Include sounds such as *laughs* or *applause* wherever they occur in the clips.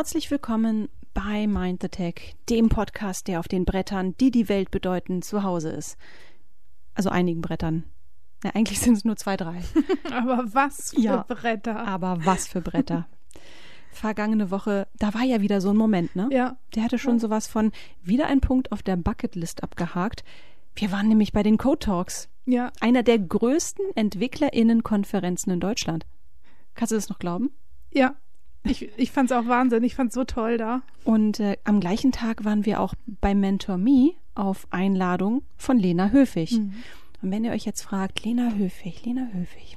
Herzlich willkommen bei Mind the Tech, dem Podcast, der auf den Brettern, die die Welt bedeuten, zu Hause ist. Also einigen Brettern. Ja, eigentlich sind es nur zwei, drei. *laughs* Aber was für Ja. Bretter. Aber was für Bretter. *laughs* Vergangene Woche, da war ja wieder so ein Moment, ne? Ja, Der hatte schon sowas von wieder ein Punkt auf der Bucketlist abgehakt. Wir waren nämlich bei den Code Talks, ja, einer der größten EntwicklerInnen-Konferenzen in Deutschland. Kannst du das noch glauben? ja. Ich, ich fand's auch Wahnsinn. Ich fand's so toll da. Und äh, am gleichen Tag waren wir auch bei Mentor Me auf Einladung von Lena Höfig. Und wenn ihr euch jetzt fragt, Lena Höfig, Lena Höfig,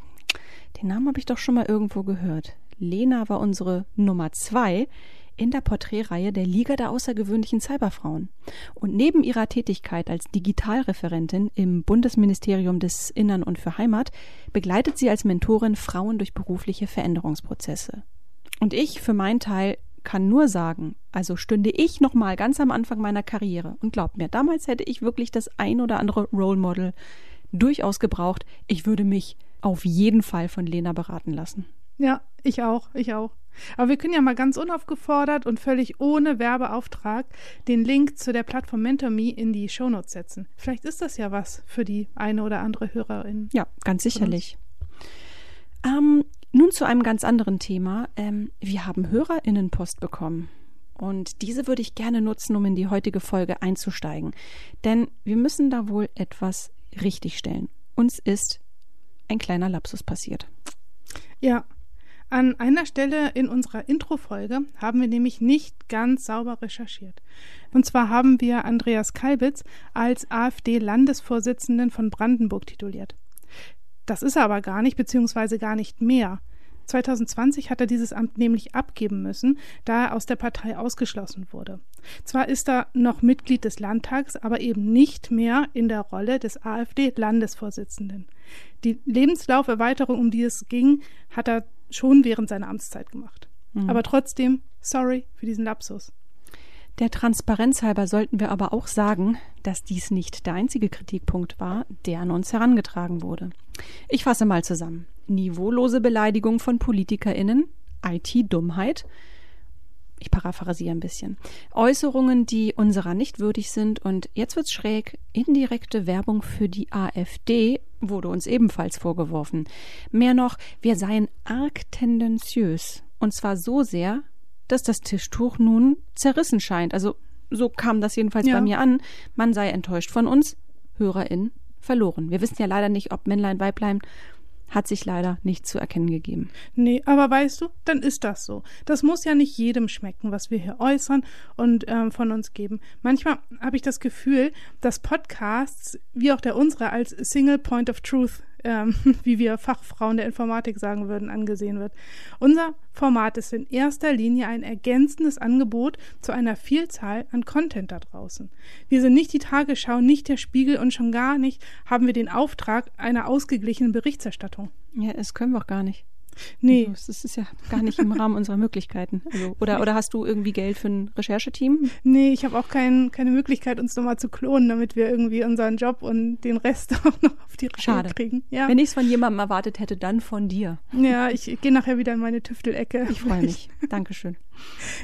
den Namen habe ich doch schon mal irgendwo gehört. Lena war unsere Nummer zwei in der Porträtreihe der Liga der außergewöhnlichen Cyberfrauen. Und neben ihrer Tätigkeit als Digitalreferentin im Bundesministerium des Innern und für Heimat begleitet sie als Mentorin Frauen durch berufliche Veränderungsprozesse. Und ich für meinen Teil kann nur sagen, also stünde ich noch mal ganz am Anfang meiner Karriere und glaubt mir, damals hätte ich wirklich das ein oder andere Role Model durchaus gebraucht. Ich würde mich auf jeden Fall von Lena beraten lassen. Ja, ich auch, ich auch. Aber wir können ja mal ganz unaufgefordert und völlig ohne Werbeauftrag den Link zu der Plattform MentorMe in die Shownotes setzen. Vielleicht ist das ja was für die eine oder andere Hörerin. Ja, ganz sicherlich. Ähm, nun zu einem ganz anderen Thema. Ähm, wir haben HörerInnenpost bekommen. Und diese würde ich gerne nutzen, um in die heutige Folge einzusteigen. Denn wir müssen da wohl etwas richtigstellen. Uns ist ein kleiner Lapsus passiert. Ja. An einer Stelle in unserer Intro-Folge haben wir nämlich nicht ganz sauber recherchiert. Und zwar haben wir Andreas Kalbitz als AfD-Landesvorsitzenden von Brandenburg tituliert. Das ist er aber gar nicht, beziehungsweise gar nicht mehr. 2020 hat er dieses Amt nämlich abgeben müssen, da er aus der Partei ausgeschlossen wurde. Zwar ist er noch Mitglied des Landtags, aber eben nicht mehr in der Rolle des AfD-Landesvorsitzenden. Die Lebenslauferweiterung, um die es ging, hat er schon während seiner Amtszeit gemacht. Aber trotzdem, sorry für diesen Lapsus. Der Transparenz halber sollten wir aber auch sagen, dass dies nicht der einzige Kritikpunkt war, der an uns herangetragen wurde. Ich fasse mal zusammen. Niveaulose Beleidigung von PolitikerInnen, IT-Dummheit, ich paraphrasiere ein bisschen, Äußerungen, die unserer nicht würdig sind und jetzt wird's schräg, indirekte Werbung für die AfD wurde uns ebenfalls vorgeworfen. Mehr noch, wir seien arg tendenziös und zwar so sehr, dass das Tischtuch nun zerrissen scheint. Also so kam das jedenfalls Ja. bei mir an. Man sei enttäuscht von uns, HörerInnen verloren. Wir wissen ja leider nicht, ob Männlein, Weiblein, hat sich leider nicht zu erkennen gegeben. Nee, aber weißt du, dann ist das so. Das muss ja nicht jedem schmecken, was wir hier äußern und ähm, von uns geben. Manchmal habe ich das Gefühl, dass Podcasts, wie auch der unsere, als Single Point of Truth, ähm, *laughs* wie wir Fachfrauen der Informatik sagen würden, angesehen wird. Unser Format ist in erster Linie ein ergänzendes Angebot zu einer Vielzahl an Content da draußen. Wir sind nicht die Tagesschau, nicht der Spiegel und schon gar nicht haben wir den Auftrag einer ausgeglichenen Berichterstattung. Ja, das können wir auch gar nicht. Nee. Also, das ist ja gar nicht im Rahmen unserer Möglichkeiten. Also, oder, oder hast du irgendwie Geld für ein Rechercheteam? Nee, ich habe auch kein, keine Möglichkeit, uns nochmal zu klonen, damit wir irgendwie unseren Job und den Rest *laughs* auch noch auf die Reihe Schade. kriegen. Ja, Wenn ich es von jemandem erwartet hätte, dann von dir. ja ich gehe nachher wieder in meine Tüftelecke. Ich freue mich. Dankeschön.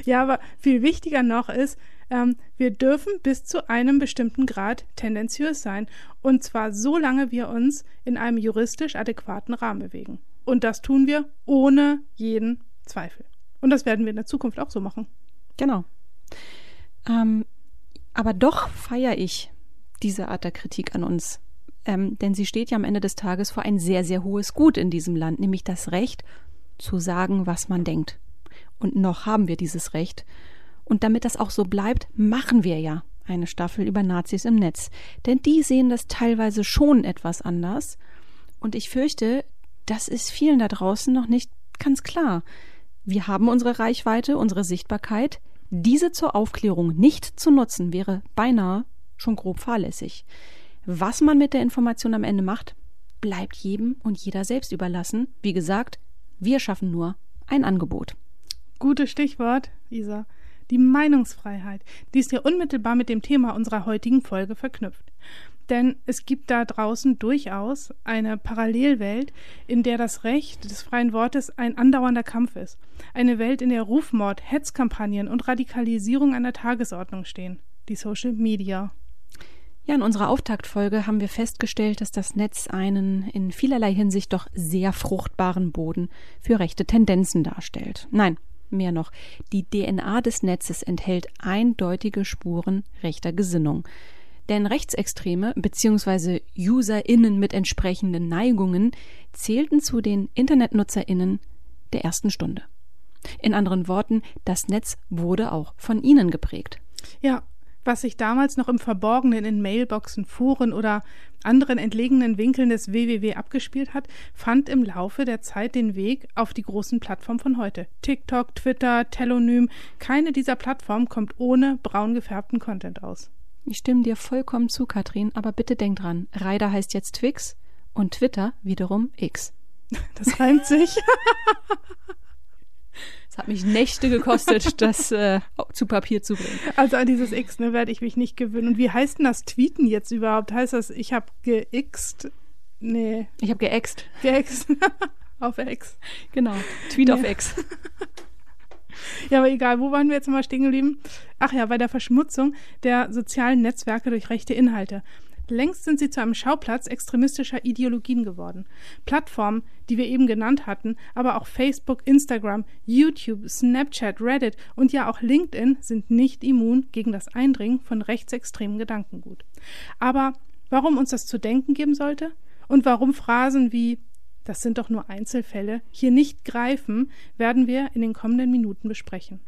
Ja, aber viel wichtiger noch ist, ähm, wir dürfen bis zu einem bestimmten Grad tendenziös sein. Und zwar so lange wir uns in einem juristisch adäquaten Rahmen bewegen. Und das tun wir ohne jeden Zweifel. Und das werden wir in der Zukunft auch so machen. Genau. Ähm, aber doch feiere ich diese Art der Kritik an uns. Ähm, denn sie steht ja am Ende des Tages vor ein sehr, sehr hohes Gut in diesem Land, nämlich das Recht zu sagen, was man denkt. Und noch haben wir dieses Recht. Und damit das auch so bleibt, machen wir ja eine Staffel über Nazis im Netz. Denn die sehen das teilweise schon etwas anders. Und ich fürchte, das ist vielen da draußen noch nicht ganz klar. Wir haben unsere Reichweite, unsere Sichtbarkeit. Diese zur Aufklärung nicht zu nutzen, wäre beinahe schon grob fahrlässig. Was man mit der Information am Ende macht, bleibt jedem und jeder selbst überlassen. Wie gesagt, wir schaffen nur ein Angebot. Gutes Stichwort, Isa. Die Meinungsfreiheit. Die ist ja unmittelbar mit dem Thema unserer heutigen Folge verknüpft. Denn es gibt da draußen durchaus eine Parallelwelt, in der das Recht des freien Wortes ein andauernder Kampf ist. Eine Welt, in der Rufmord, Hetzkampagnen und Radikalisierung an der Tagesordnung stehen. Die Social Media. Ja, in unserer Auftaktfolge haben wir festgestellt, dass das Netz einen in vielerlei Hinsicht doch sehr fruchtbaren Boden für rechte Tendenzen darstellt. Nein, mehr noch, die DNA des Netzes enthält eindeutige Spuren rechter Gesinnung. Denn Rechtsextreme bzw. UserInnen mit entsprechenden Neigungen zählten zu den InternetnutzerInnen der ersten Stunde. In anderen Worten, das Netz wurde auch von ihnen geprägt. Ja, was sich damals noch im Verborgenen in Mailboxen, Foren oder anderen entlegenen Winkeln des WWW abgespielt hat, fand im Laufe der Zeit den Weg auf die großen Plattformen von heute. TikTok, Twitter, Telonym, keine dieser Plattformen kommt ohne braun gefärbten Content aus. Ich stimme dir vollkommen zu, Katrin, aber bitte denk dran, Ryder heißt jetzt Twix und Twitter wiederum X. *laughs* Das reimt sich. Es hat mich Nächte gekostet, *laughs* das äh, zu Papier zu bringen. Also an dieses X ne, werde ich mich nicht gewöhnen. Und wie heißt denn das Tweeten jetzt überhaupt? Heißt das, ich habe geixt? Nee. Ich habe geäxt. Geäxt. *laughs* auf X. Genau. Tweet nee. auf X. Ja, aber egal, wo waren wir jetzt mal stehen geblieben? Ach ja, bei der Verschmutzung der sozialen Netzwerke durch rechte Inhalte. Längst sind sie zu einem Schauplatz extremistischer Ideologien geworden. Plattformen, die wir eben genannt hatten, aber auch Facebook, Instagram, YouTube, Snapchat, Reddit und ja auch LinkedIn sind nicht immun gegen das Eindringen von rechtsextremen Gedankengut. Aber warum uns das zu denken geben sollte und warum Phrasen wie das sind doch nur Einzelfälle hier nicht greifen, werden wir in den kommenden Minuten besprechen.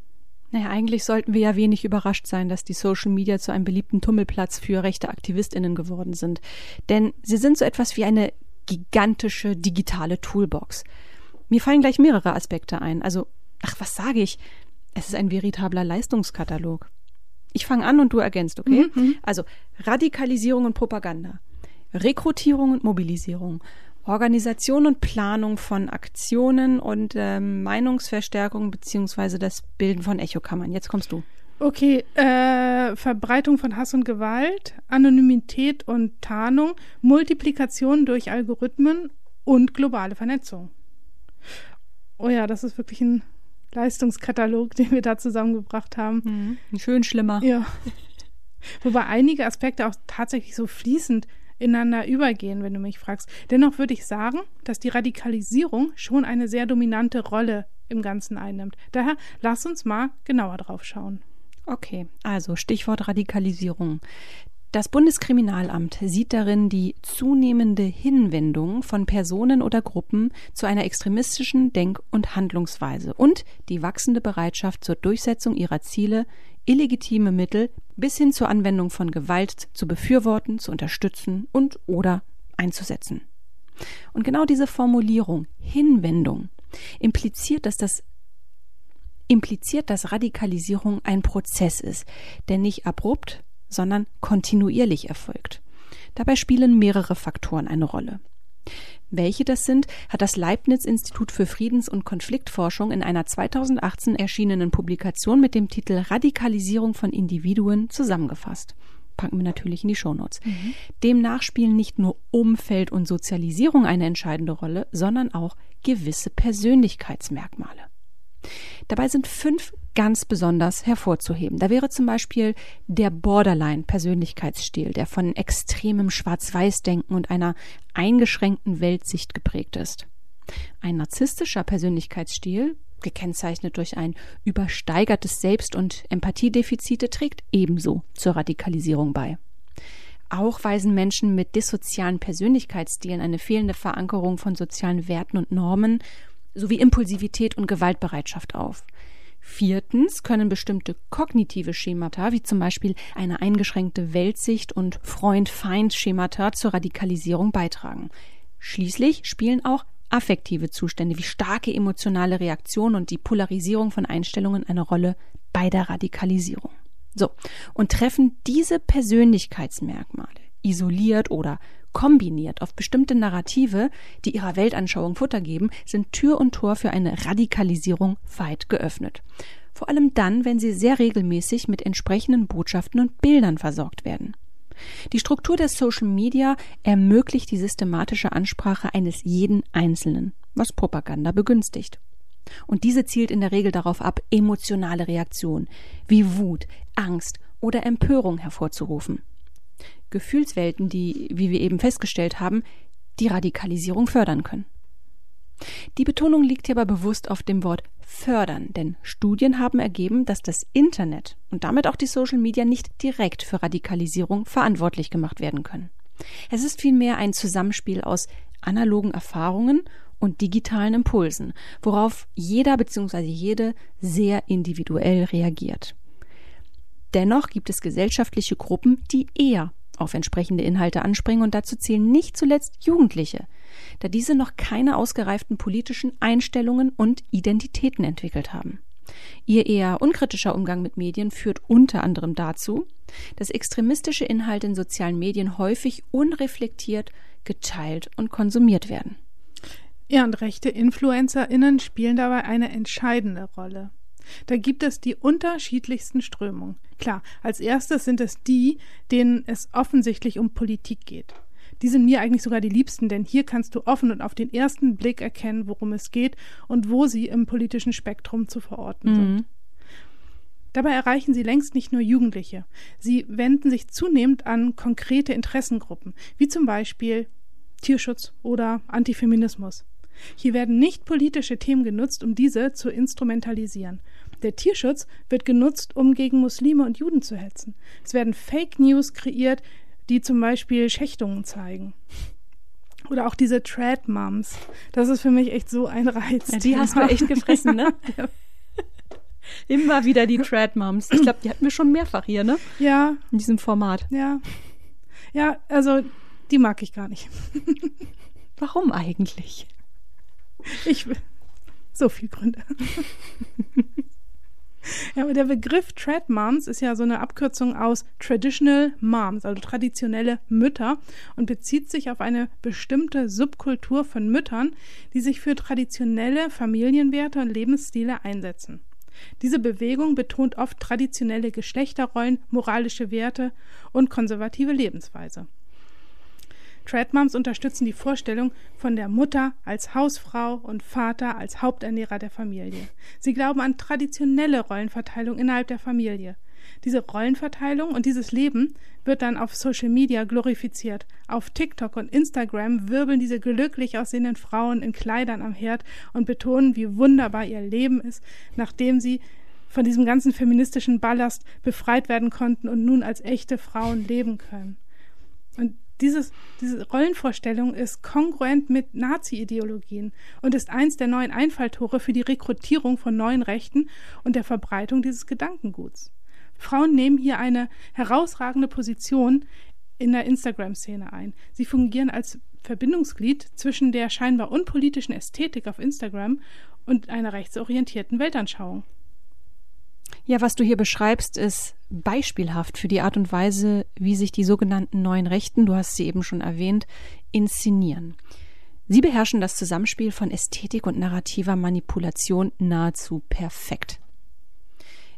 Naja, eigentlich sollten wir ja wenig überrascht sein, dass die Social Media zu einem beliebten Tummelplatz für rechte AktivistInnen geworden sind. Denn sie sind so etwas wie eine gigantische digitale Toolbox. Mir fallen gleich mehrere Aspekte ein. Also, ach, was sage ich? Es ist ein veritabler Leistungskatalog. Ich fange an und du ergänzt, okay? Mhm. Also, Radikalisierung und Propaganda, Rekrutierung und Mobilisierung, Organisation und Planung von Aktionen und ähm, Meinungsverstärkung beziehungsweise das Bilden von Echokammern. Jetzt kommst du. Okay, äh, Verbreitung von Hass und Gewalt, Anonymität und Tarnung, Multiplikation durch Algorithmen und globale Vernetzung. Oh ja, das ist wirklich ein Leistungskatalog, *laughs* den wir da zusammengebracht haben. Mhm. Schön schlimmer. Ja. Wobei einige Aspekte auch tatsächlich so fließend ineinander übergehen, wenn du mich fragst. Dennoch würde ich sagen, dass die Radikalisierung schon eine sehr dominante Rolle im Ganzen einnimmt. Daher lass uns mal genauer drauf schauen. Okay, also Stichwort Radikalisierung. Das Bundeskriminalamt sieht darin die zunehmende Hinwendung von Personen oder Gruppen zu einer extremistischen Denk- und Handlungsweise und die wachsende Bereitschaft zur Durchsetzung ihrer Ziele illegitime Mittel bis hin zur Anwendung von Gewalt zu befürworten, zu unterstützen und oder einzusetzen. Und genau diese Formulierung Hinwendung impliziert, dass das impliziert, dass Radikalisierung ein Prozess ist, der nicht abrupt, sondern kontinuierlich erfolgt. Dabei spielen mehrere Faktoren eine Rolle. Welche das sind, hat das Leibniz-Institut für Friedens- und Konfliktforschung in einer 2018 erschienenen Publikation mit dem Titel Radikalisierung von Individuen zusammengefasst. Packen wir natürlich in die Shownotes. Mhm. Demnach spielen nicht nur Umfeld und Sozialisierung eine entscheidende Rolle, sondern auch gewisse Persönlichkeitsmerkmale. Dabei sind fünf ganz besonders hervorzuheben. Da wäre zum Beispiel der Borderline-Persönlichkeitsstil, der von extremem Schwarz-Weiß-Denken und einer eingeschränkten Weltsicht geprägt ist. Ein narzisstischer Persönlichkeitsstil, gekennzeichnet durch ein übersteigertes Selbst- und Empathiedefizite, trägt ebenso zur Radikalisierung bei. Auch weisen Menschen mit dissozialen Persönlichkeitsstilen eine fehlende Verankerung von sozialen Werten und Normen sowie Impulsivität und Gewaltbereitschaft auf. Viertens können bestimmte kognitive Schemata, wie zum Beispiel eine eingeschränkte Weltsicht und Freund-Feind-Schemata zur Radikalisierung beitragen. Schließlich spielen auch affektive Zustände wie starke emotionale Reaktionen und die Polarisierung von Einstellungen eine Rolle bei der Radikalisierung. So, und treffen diese Persönlichkeitsmerkmale isoliert oder kombiniert auf bestimmte Narrative, die ihrer Weltanschauung Futter geben, sind Tür und Tor für eine Radikalisierung weit geöffnet. Vor allem dann, wenn sie sehr regelmäßig mit entsprechenden Botschaften und Bildern versorgt werden. Die Struktur der Social Media ermöglicht die systematische Ansprache eines jeden Einzelnen, was Propaganda begünstigt. Und diese zielt in der Regel darauf ab, emotionale Reaktionen wie Wut, Angst oder Empörung hervorzurufen. Gefühlswelten, die, wie wir eben festgestellt haben, die Radikalisierung fördern können. Die Betonung liegt hierbei bewusst auf dem Wort fördern, denn Studien haben ergeben, dass das Internet und damit auch die Social Media nicht direkt für Radikalisierung verantwortlich gemacht werden können. Es ist vielmehr ein Zusammenspiel aus analogen Erfahrungen und digitalen Impulsen, worauf jeder bzw. jede sehr individuell reagiert. Dennoch gibt es gesellschaftliche Gruppen, die eher auf entsprechende Inhalte anspringen und dazu zählen nicht zuletzt Jugendliche, da diese noch keine ausgereiften politischen Einstellungen und Identitäten entwickelt haben. Ihr eher unkritischer Umgang mit Medien führt unter anderem dazu, dass extremistische Inhalte in sozialen Medien häufig unreflektiert geteilt und konsumiert werden. Ja, und rechte InfluencerInnen spielen dabei eine entscheidende Rolle. Da gibt es die unterschiedlichsten Strömungen. Klar, als erstes sind es die, denen es offensichtlich um Politik geht. Die sind mir eigentlich sogar die liebsten, denn hier kannst du offen und auf den ersten Blick erkennen, worum es geht und wo sie im politischen Spektrum zu verorten mhm. sind. Dabei erreichen sie längst nicht nur Jugendliche. Sie wenden sich zunehmend an konkrete Interessengruppen, wie zum Beispiel Tierschutz oder Antifeminismus. Hier werden nicht politische Themen genutzt, um diese zu instrumentalisieren. Der Tierschutz wird genutzt, um gegen Muslime und Juden zu hetzen. Es werden Fake News kreiert, die zum Beispiel Schächtungen zeigen. Oder auch diese Trad Moms. Das ist für mich echt so ein Reiz. Ja, die hast du echt *laughs* gefressen, ne? ja. Immer wieder die Trad Moms. Ich glaube, die hatten wir schon mehrfach hier, ne? Ja. In diesem Format. Ja. Ja, also die mag ich gar nicht. *laughs* Warum eigentlich? Ich will. So viel Gründe. *laughs* Ja, aber der Begriff Trad Moms ist ja so eine Abkürzung aus Traditional Moms, also traditionelle Mütter, und bezieht sich auf eine bestimmte Subkultur von Müttern, die sich für traditionelle Familienwerte und Lebensstile einsetzen. Diese Bewegung betont oft traditionelle Geschlechterrollen, moralische Werte und konservative Lebensweise. Tradmoms unterstützen die Vorstellung von der Mutter als Hausfrau und Vater als Haupternährer der Familie. Sie glauben an traditionelle Rollenverteilung innerhalb der Familie. Diese Rollenverteilung und dieses Leben wird dann auf Social Media glorifiziert. Auf TikTok und Instagram wirbeln diese glücklich aussehenden Frauen in Kleidern am Herd und betonen, wie wunderbar ihr Leben ist, nachdem sie von diesem ganzen feministischen Ballast befreit werden konnten und nun als echte Frauen leben können. Und dieses, diese Rollenvorstellung ist kongruent mit Nazi-Ideologien und ist eins der neuen Einfalltore für die Rekrutierung von neuen Rechten und der Verbreitung dieses Gedankenguts. Frauen nehmen hier eine herausragende Position in der Instagram-Szene ein. Sie fungieren als Verbindungsglied zwischen der scheinbar unpolitischen Ästhetik auf Instagram und einer rechtsorientierten Weltanschauung. Ja, was du hier beschreibst, ist beispielhaft für die Art und Weise, wie sich die sogenannten neuen Rechten, du hast sie eben schon erwähnt, inszenieren. Sie beherrschen das Zusammenspiel von Ästhetik und narrativer Manipulation nahezu perfekt.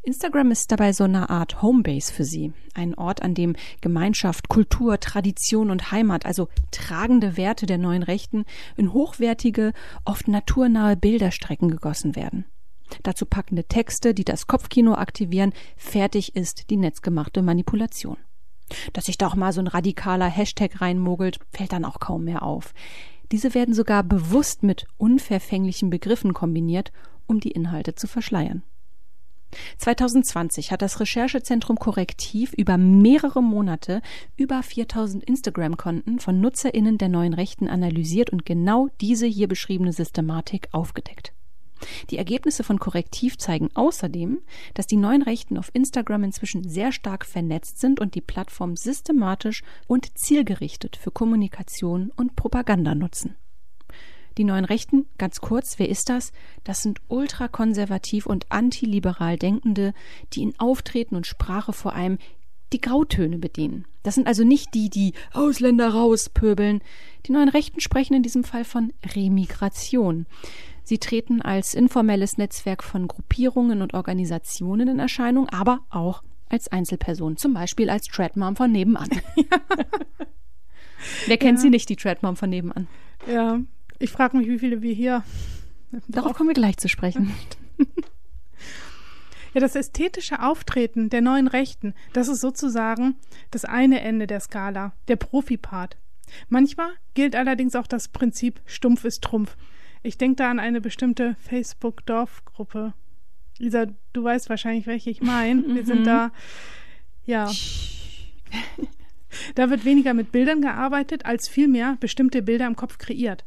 Instagram ist dabei so eine Art Homebase für sie, ein Ort, an dem Gemeinschaft, Kultur, Tradition und Heimat, also tragende Werte der neuen Rechten, in hochwertige, oft naturnahe Bilderstrecken gegossen werden. Dazu packende Texte, die das Kopfkino aktivieren, fertig ist die netzgemachte Manipulation. Dass sich da auch mal so ein radikaler Hashtag reinmogelt, fällt dann auch kaum mehr auf. Diese werden sogar bewusst mit unverfänglichen Begriffen kombiniert, um die Inhalte zu verschleiern. 2020 hat das Recherchezentrum Korrektiv über mehrere Monate über 4000 Instagram-Konten von NutzerInnen der neuen Rechten analysiert und genau diese hier beschriebene Systematik aufgedeckt. Die Ergebnisse von Korrektiv zeigen außerdem, dass die neuen Rechten auf Instagram inzwischen sehr stark vernetzt sind und die Plattform systematisch und zielgerichtet für Kommunikation und Propaganda nutzen. Die neuen Rechten, ganz kurz, wer ist das? Das sind ultrakonservativ und antiliberal Denkende, die in Auftreten und Sprache vor allem die Grautöne bedienen. Das sind also nicht die, die Ausländer rauspöbeln. Die neuen Rechten sprechen in diesem Fall von Remigration. Sie treten als informelles Netzwerk von Gruppierungen und Organisationen in Erscheinung, aber auch als Einzelperson, zum Beispiel als Treadmom von nebenan. *laughs* *laughs* Wer kennt ja. sie nicht, die Treadmom von nebenan? Ja, ich frage mich, wie viele wir hier. Darauf kommen wir gleich zu sprechen. *laughs* Ja, das ästhetische Auftreten der neuen Rechten, das ist sozusagen das eine Ende der Skala, der Profi-Part. Manchmal gilt allerdings auch das Prinzip Stumpf ist Trumpf. Ich denke da an eine bestimmte Facebook-Dorfgruppe. Lisa, du weißt wahrscheinlich, welche ich meine. Wir mhm. sind da, ja. *laughs* Da wird weniger mit Bildern gearbeitet, als vielmehr bestimmte Bilder im Kopf kreiert.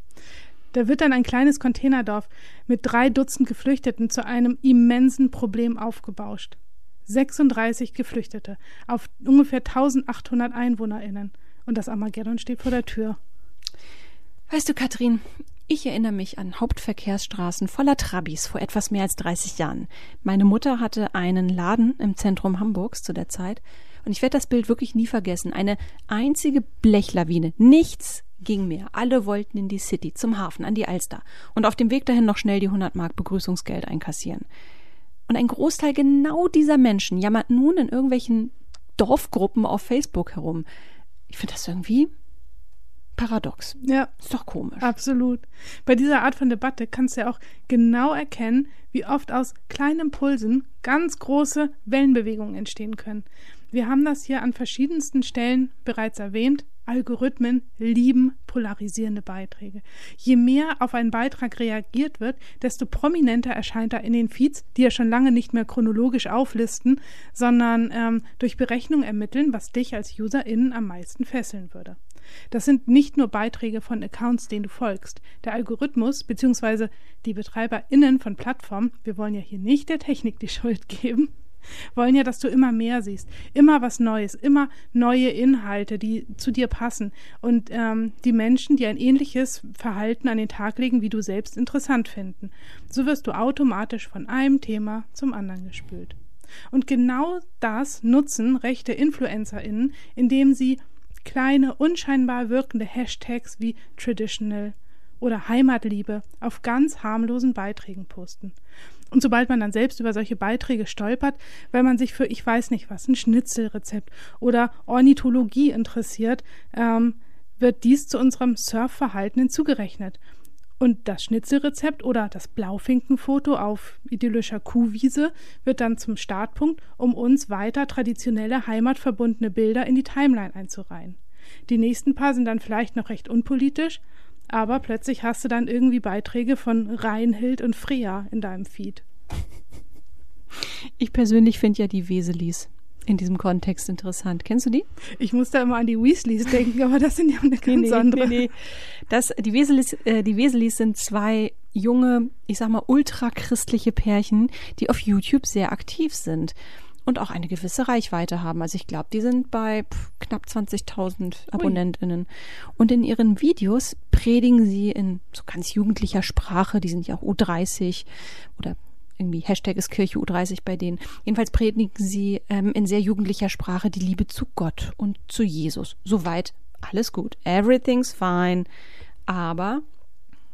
Da wird dann ein kleines Containerdorf mit drei Dutzend Geflüchteten zu einem immensen Problem aufgebauscht. 36 Geflüchtete auf ungefähr 1800 EinwohnerInnen. Und das Armageddon steht vor der Tür. Weißt du, Katrin, ich erinnere mich an Hauptverkehrsstraßen voller Trabis vor etwas mehr als 30 Jahren. Meine Mutter hatte einen Laden im Zentrum Hamburgs zu der Zeit. Und ich werde das Bild wirklich nie vergessen. Eine einzige Blechlawine. Nichts ging mehr. Alle wollten in die City, zum Hafen, an die Alster. Und auf dem Weg dahin noch schnell die 100 Mark Begrüßungsgeld einkassieren. Und ein Großteil genau dieser Menschen jammert nun in irgendwelchen Dorfgruppen auf Facebook herum. Ich finde das irgendwie paradox. Ja. Ist doch komisch. Absolut. Bei dieser Art von Debatte kannst du ja auch genau erkennen, wie oft aus kleinen Impulsen ganz große Wellenbewegungen entstehen können. Wir haben das hier an verschiedensten Stellen bereits erwähnt. Algorithmen lieben polarisierende Beiträge. Je mehr auf einen Beitrag reagiert wird, desto prominenter erscheint er in den Feeds, die ja schon lange nicht mehr chronologisch auflisten, sondern ähm, durch Berechnung ermitteln, was dich als UserInnen am meisten fesseln würde. Das sind nicht nur Beiträge von Accounts, denen du folgst. Der Algorithmus bzw. die BetreiberInnen von Plattformen, wir wollen ja hier nicht der Technik die *laughs* Schuld geben, wollen ja, dass du immer mehr siehst, immer was Neues, immer neue Inhalte, die zu dir passen und ähm, die Menschen, die ein ähnliches Verhalten an den Tag legen, wie du selbst interessant finden. So wirst du automatisch von einem Thema zum anderen gespült. Und genau das nutzen rechte InfluencerInnen, indem sie kleine, unscheinbar wirkende Hashtags wie traditional oder Heimatliebe auf ganz harmlosen Beiträgen posten. Und sobald man dann selbst über solche Beiträge stolpert, weil man sich für ich weiß nicht was, ein Schnitzelrezept oder Ornithologie interessiert, ähm, wird dies zu unserem Surfverhalten hinzugerechnet. Und das Schnitzelrezept oder das Blaufinkenfoto auf idyllischer Kuhwiese wird dann zum Startpunkt, um uns weiter traditionelle heimatverbundene Bilder in die Timeline einzureihen. Die nächsten paar sind dann vielleicht noch recht unpolitisch, aber plötzlich hast du dann irgendwie Beiträge von Reinhild und Freya in deinem Feed. Ich persönlich finde ja die Weselis in diesem Kontext interessant. Kennst du die? Ich muss da immer an die Weasleys denken, aber das sind ja eine *laughs* ganz nee, andere. Nee, nee. Das, die, Weselis, äh, die Weselis sind zwei junge, ich sag mal, ultrachristliche Pärchen, die auf YouTube sehr aktiv sind und auch eine gewisse Reichweite haben. Also ich glaube, die sind bei knapp 20.000 AbonnentInnen. Und in ihren Videos predigen sie in so ganz jugendlicher Sprache, die sind ja auch U30 oder irgendwie Hashtag ist Kirche U30 bei denen. Jedenfalls predigen sie ähm, in sehr jugendlicher Sprache die Liebe zu Gott und zu Jesus. Soweit alles gut. Everything's fine. Aber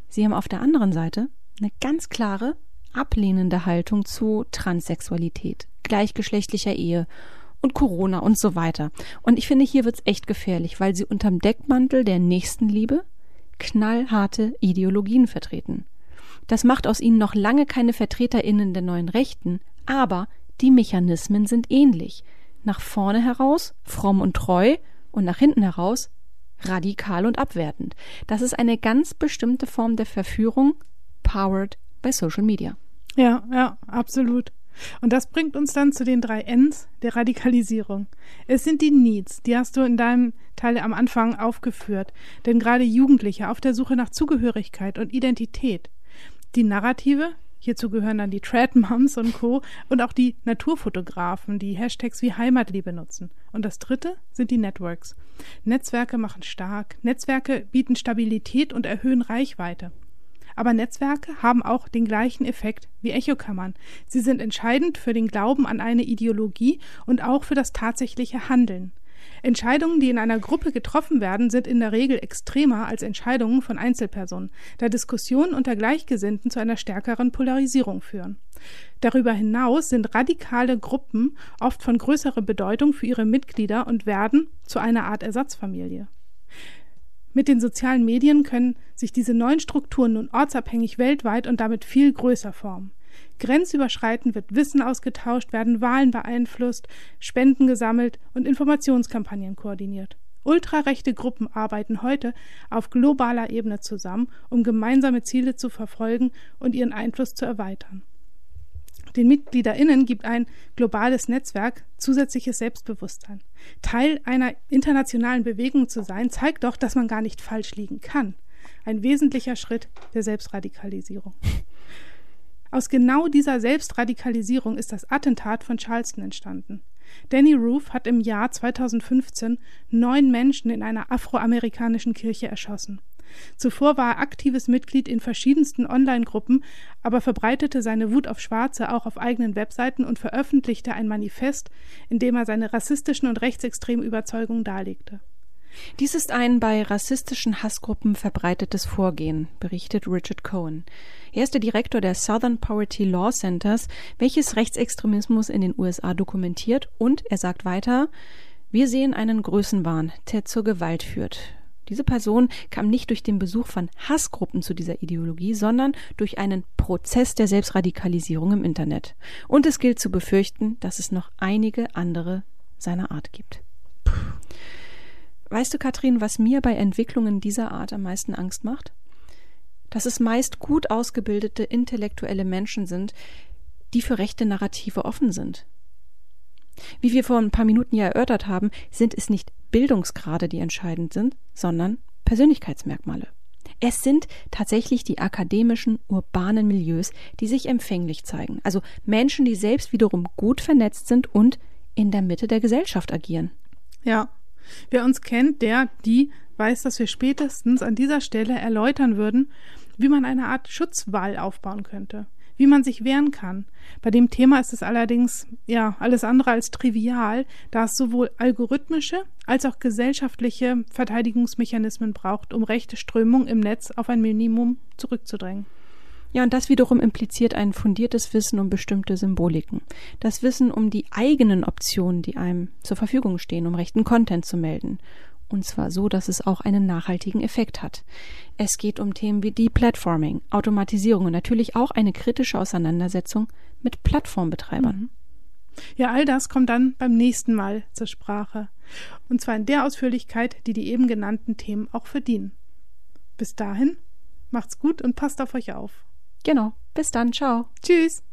sie haben auf der anderen Seite eine ganz klare ablehnende Haltung zu Transsexualität, gleichgeschlechtlicher Ehe und Corona und so weiter. Und ich finde, hier wird's echt gefährlich, weil sie unterm Deckmantel der Nächstenliebe knallharte Ideologien vertreten. Das macht aus ihnen noch lange keine VertreterInnen der neuen Rechten, aber die Mechanismen sind ähnlich. Nach vorne heraus fromm und treu und nach hinten heraus radikal und abwertend. Das ist eine ganz bestimmte Form der Verführung, powered by Social Media. Ja, ja, absolut. Und das bringt uns dann zu den drei Ns der Radikalisierung. Es sind die Needs, die hast du in deinem Teil am Anfang aufgeführt. Denn gerade Jugendliche auf der Suche nach Zugehörigkeit und Identität. Die Narrative, hierzu gehören dann die Tradmoms und Co. und auch die Naturfotografen, die Hashtags wie Heimatliebe nutzen. Und das dritte sind die Networks. Netzwerke machen stark. Netzwerke bieten Stabilität und erhöhen Reichweite. Aber Netzwerke haben auch den gleichen Effekt wie Echokammern. Sie sind entscheidend für den Glauben an eine Ideologie und auch für das tatsächliche Handeln. Entscheidungen, die in einer Gruppe getroffen werden, sind in der Regel extremer als Entscheidungen von Einzelpersonen, da Diskussionen unter Gleichgesinnten zu einer stärkeren Polarisierung führen. Darüber hinaus sind radikale Gruppen oft von größerer Bedeutung für ihre Mitglieder und werden zu einer Art Ersatzfamilie. Mit den sozialen Medien können sich diese neuen Strukturen nun ortsabhängig weltweit und damit viel größer formen. Grenzüberschreitend wird Wissen ausgetauscht, werden Wahlen beeinflusst, Spenden gesammelt und Informationskampagnen koordiniert. Ultrarechte Gruppen arbeiten heute auf globaler Ebene zusammen, um gemeinsame Ziele zu verfolgen und ihren Einfluss zu erweitern. Den MitgliederInnen gibt ein globales Netzwerk zusätzliches Selbstbewusstsein. Teil einer internationalen Bewegung zu sein, zeigt doch, dass man gar nicht falsch liegen kann. Ein wesentlicher Schritt der Selbstradikalisierung. *laughs* Aus genau dieser Selbstradikalisierung ist das Attentat von Charleston entstanden. Danny Roof hat im Jahr 2015 neun Menschen in einer afroamerikanischen Kirche erschossen. Zuvor war er aktives Mitglied in verschiedensten Online-Gruppen, aber verbreitete seine Wut auf Schwarze auch auf eigenen Webseiten und veröffentlichte ein Manifest, in dem er seine rassistischen und rechtsextremen Überzeugungen darlegte. Dies ist ein bei rassistischen Hassgruppen verbreitetes Vorgehen, berichtet Richard Cohen. Er ist der Direktor der Southern Poverty Law Centers, welches Rechtsextremismus in den USA dokumentiert und er sagt weiter, wir sehen einen Größenwahn, der zur Gewalt führt. Diese Person kam nicht durch den Besuch von Hassgruppen zu dieser Ideologie, sondern durch einen Prozess der Selbstradikalisierung im Internet. Und es gilt zu befürchten, dass es noch einige andere seiner Art gibt. Weißt du, Katrin, was mir bei Entwicklungen dieser Art am meisten Angst macht? Dass es meist gut ausgebildete intellektuelle Menschen sind, die für rechte Narrative offen sind. Wie wir vor ein paar Minuten ja erörtert haben, sind es nicht Bildungsgrade, die entscheidend sind, sondern Persönlichkeitsmerkmale. Es sind tatsächlich die akademischen, urbanen Milieus, die sich empfänglich zeigen. Also Menschen, die selbst wiederum gut vernetzt sind und in der Mitte der Gesellschaft agieren. Ja, Wer uns kennt, der, die, weiß, dass wir spätestens an dieser Stelle erläutern würden, wie man eine Art Schutzwall aufbauen könnte, wie man sich wehren kann. Bei dem Thema ist es allerdings, ja, alles andere als trivial, da es sowohl algorithmische als auch gesellschaftliche Verteidigungsmechanismen braucht, um rechte Strömung im Netz auf ein Minimum zurückzudrängen. Ja, und das wiederum impliziert ein fundiertes Wissen um bestimmte Symboliken. Das Wissen um die eigenen Optionen, die einem zur Verfügung stehen, um rechten Content zu melden. Und zwar so, dass es auch einen nachhaltigen Effekt hat. Es geht um Themen wie Deplatforming, Automatisierung und natürlich auch eine kritische Auseinandersetzung mit Plattformbetreibern. Mhm. Ja, all das kommt dann beim nächsten Mal zur Sprache. Und zwar in der Ausführlichkeit, die die eben genannten Themen auch verdienen. Bis dahin, macht's gut und passt auf euch auf. Genau. Bis dann. Ciao. Tschüss.